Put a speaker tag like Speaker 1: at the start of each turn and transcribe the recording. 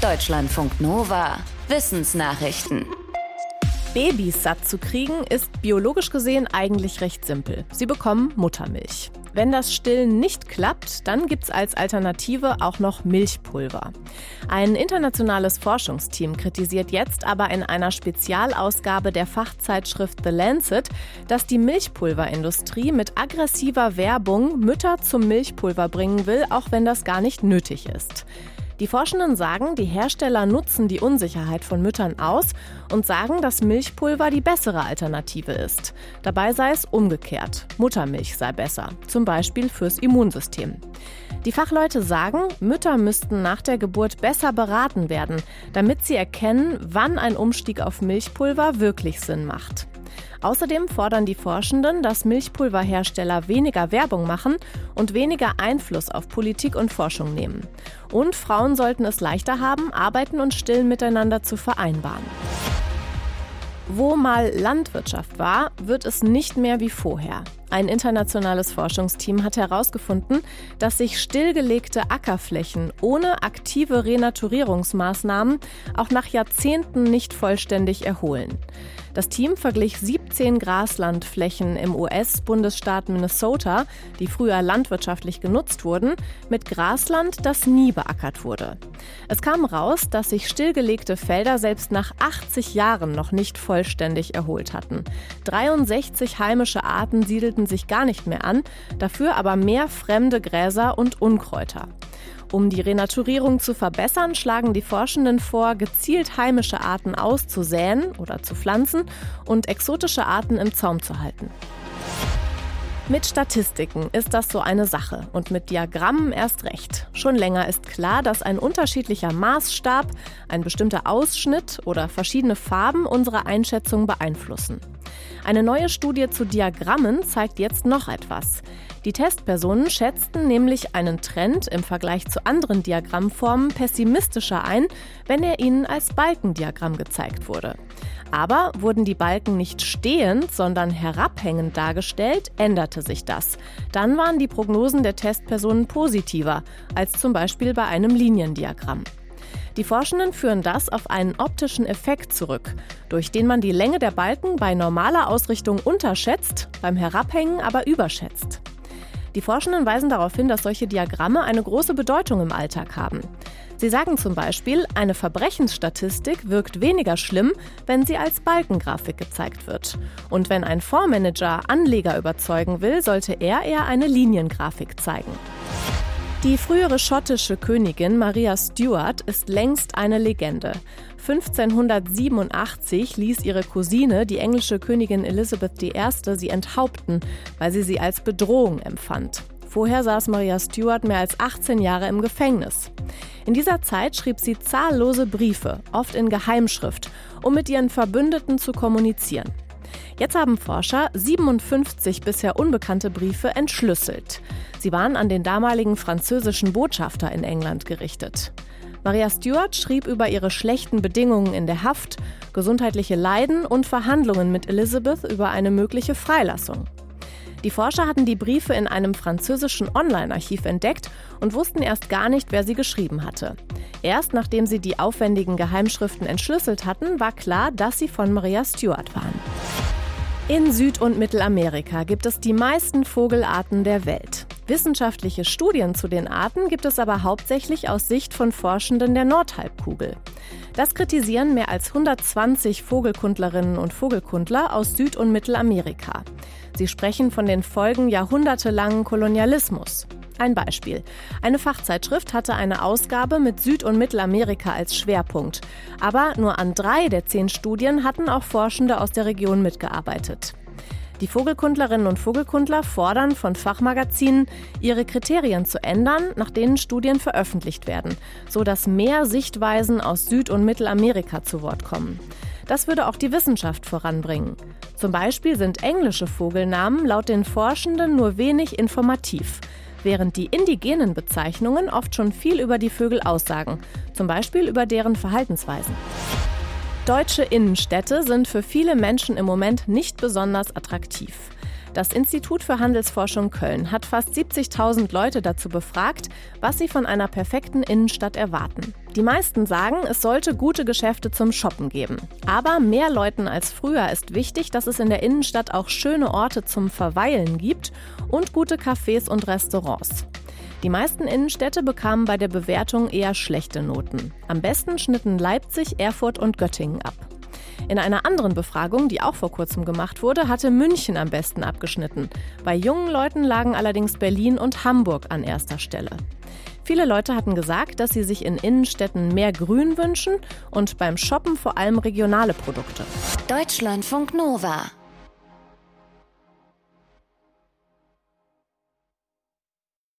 Speaker 1: Deutschlandfunk Nova. Wissensnachrichten.
Speaker 2: Babys satt zu kriegen, ist biologisch gesehen eigentlich recht simpel. Sie bekommen Muttermilch. Wenn das Stillen nicht klappt, dann gibt es als Alternative auch noch Milchpulver. Ein internationales Forschungsteam kritisiert jetzt aber in einer Spezialausgabe der Fachzeitschrift The Lancet, dass die Milchpulverindustrie mit aggressiver Werbung Mütter zum Milchpulver bringen will, auch wenn das gar nicht nötig ist. Die Forschenden sagen, die Hersteller nutzen die Unsicherheit von Müttern aus und sagen, dass Milchpulver die bessere Alternative ist. Dabei sei es umgekehrt. Muttermilch sei besser, zum Beispiel fürs Immunsystem. Die Fachleute sagen, Mütter müssten nach der Geburt besser beraten werden, damit sie erkennen, wann ein Umstieg auf Milchpulver wirklich Sinn macht. Außerdem fordern die Forschenden, dass Milchpulverhersteller weniger Werbung machen und weniger Einfluss auf Politik und Forschung nehmen. Und Frauen sollten es leichter haben, Arbeiten und Stillen miteinander zu vereinbaren. Wo mal Landwirtschaft war, wird es nicht mehr wie vorher. Ein internationales Forschungsteam hat herausgefunden, dass sich stillgelegte Ackerflächen ohne aktive Renaturierungsmaßnahmen auch nach Jahrzehnten nicht vollständig erholen. Das Team verglich 17 Graslandflächen im US-Bundesstaat Minnesota, die früher landwirtschaftlich genutzt wurden, mit Grasland, das nie beackert wurde. Es kam raus, dass sich stillgelegte Felder selbst nach 80 Jahren noch nicht vollständig erholt hatten. 63 heimische Arten siedelten sich gar nicht mehr an, dafür aber mehr fremde Gräser und Unkräuter. Um die Renaturierung zu verbessern, schlagen die Forschenden vor, gezielt heimische Arten auszusäen oder zu pflanzen und exotische Arten im Zaum zu halten. Mit Statistiken ist das so eine Sache und mit Diagrammen erst recht. Schon länger ist klar, dass ein unterschiedlicher Maßstab, ein bestimmter Ausschnitt oder verschiedene Farben unsere Einschätzung beeinflussen. Eine neue Studie zu Diagrammen zeigt jetzt noch etwas. Die Testpersonen schätzten nämlich einen Trend im Vergleich zu anderen Diagrammformen pessimistischer ein, wenn er ihnen als Balkendiagramm gezeigt wurde. Aber wurden die Balken nicht stehend, sondern herabhängend dargestellt, änderte sich das. Dann waren die Prognosen der Testpersonen positiver als zum Beispiel bei einem Liniendiagramm. Die Forschenden führen das auf einen optischen Effekt zurück, durch den man die Länge der Balken bei normaler Ausrichtung unterschätzt, beim Herabhängen aber überschätzt. Die Forschenden weisen darauf hin, dass solche Diagramme eine große Bedeutung im Alltag haben. Sie sagen zum Beispiel, eine Verbrechensstatistik wirkt weniger schlimm, wenn sie als Balkengrafik gezeigt wird. Und wenn ein Fondsmanager Anleger überzeugen will, sollte er eher eine Liniengrafik zeigen. Die frühere schottische Königin Maria Stuart ist längst eine Legende. 1587 ließ ihre Cousine, die englische Königin Elizabeth I., sie enthaupten, weil sie sie als Bedrohung empfand. Vorher saß Maria Stuart mehr als 18 Jahre im Gefängnis. In dieser Zeit schrieb sie zahllose Briefe, oft in Geheimschrift, um mit ihren Verbündeten zu kommunizieren. Jetzt haben Forscher 57 bisher unbekannte Briefe entschlüsselt. Sie waren an den damaligen französischen Botschafter in England gerichtet. Maria Stuart schrieb über ihre schlechten Bedingungen in der Haft, gesundheitliche Leiden und Verhandlungen mit Elizabeth über eine mögliche Freilassung. Die Forscher hatten die Briefe in einem französischen Online-Archiv entdeckt und wussten erst gar nicht, wer sie geschrieben hatte. Erst nachdem sie die aufwendigen Geheimschriften entschlüsselt hatten, war klar, dass sie von Maria Stuart waren. In Süd- und Mittelamerika gibt es die meisten Vogelarten der Welt. Wissenschaftliche Studien zu den Arten gibt es aber hauptsächlich aus Sicht von Forschenden der Nordhalbkugel. Das kritisieren mehr als 120 Vogelkundlerinnen und Vogelkundler aus Süd- und Mittelamerika. Sie sprechen von den Folgen jahrhundertelangen Kolonialismus. Ein Beispiel. Eine Fachzeitschrift hatte eine Ausgabe mit Süd- und Mittelamerika als Schwerpunkt. Aber nur an drei der zehn Studien hatten auch Forschende aus der Region mitgearbeitet. Die Vogelkundlerinnen und Vogelkundler fordern von Fachmagazinen, ihre Kriterien zu ändern, nach denen Studien veröffentlicht werden, sodass mehr Sichtweisen aus Süd- und Mittelamerika zu Wort kommen. Das würde auch die Wissenschaft voranbringen. Zum Beispiel sind englische Vogelnamen laut den Forschenden nur wenig informativ während die indigenen Bezeichnungen oft schon viel über die Vögel aussagen, zum Beispiel über deren Verhaltensweisen. Deutsche Innenstädte sind für viele Menschen im Moment nicht besonders attraktiv. Das Institut für Handelsforschung Köln hat fast 70.000 Leute dazu befragt, was sie von einer perfekten Innenstadt erwarten. Die meisten sagen, es sollte gute Geschäfte zum Shoppen geben. Aber mehr Leuten als früher ist wichtig, dass es in der Innenstadt auch schöne Orte zum Verweilen gibt und gute Cafés und Restaurants. Die meisten Innenstädte bekamen bei der Bewertung eher schlechte Noten. Am besten schnitten Leipzig, Erfurt und Göttingen ab. In einer anderen Befragung, die auch vor kurzem gemacht wurde, hatte München am besten abgeschnitten. Bei jungen Leuten lagen allerdings Berlin und Hamburg an erster Stelle. Viele Leute hatten gesagt, dass sie sich in Innenstädten mehr Grün wünschen und beim Shoppen vor allem regionale Produkte.
Speaker 1: Deutschlandfunk Nova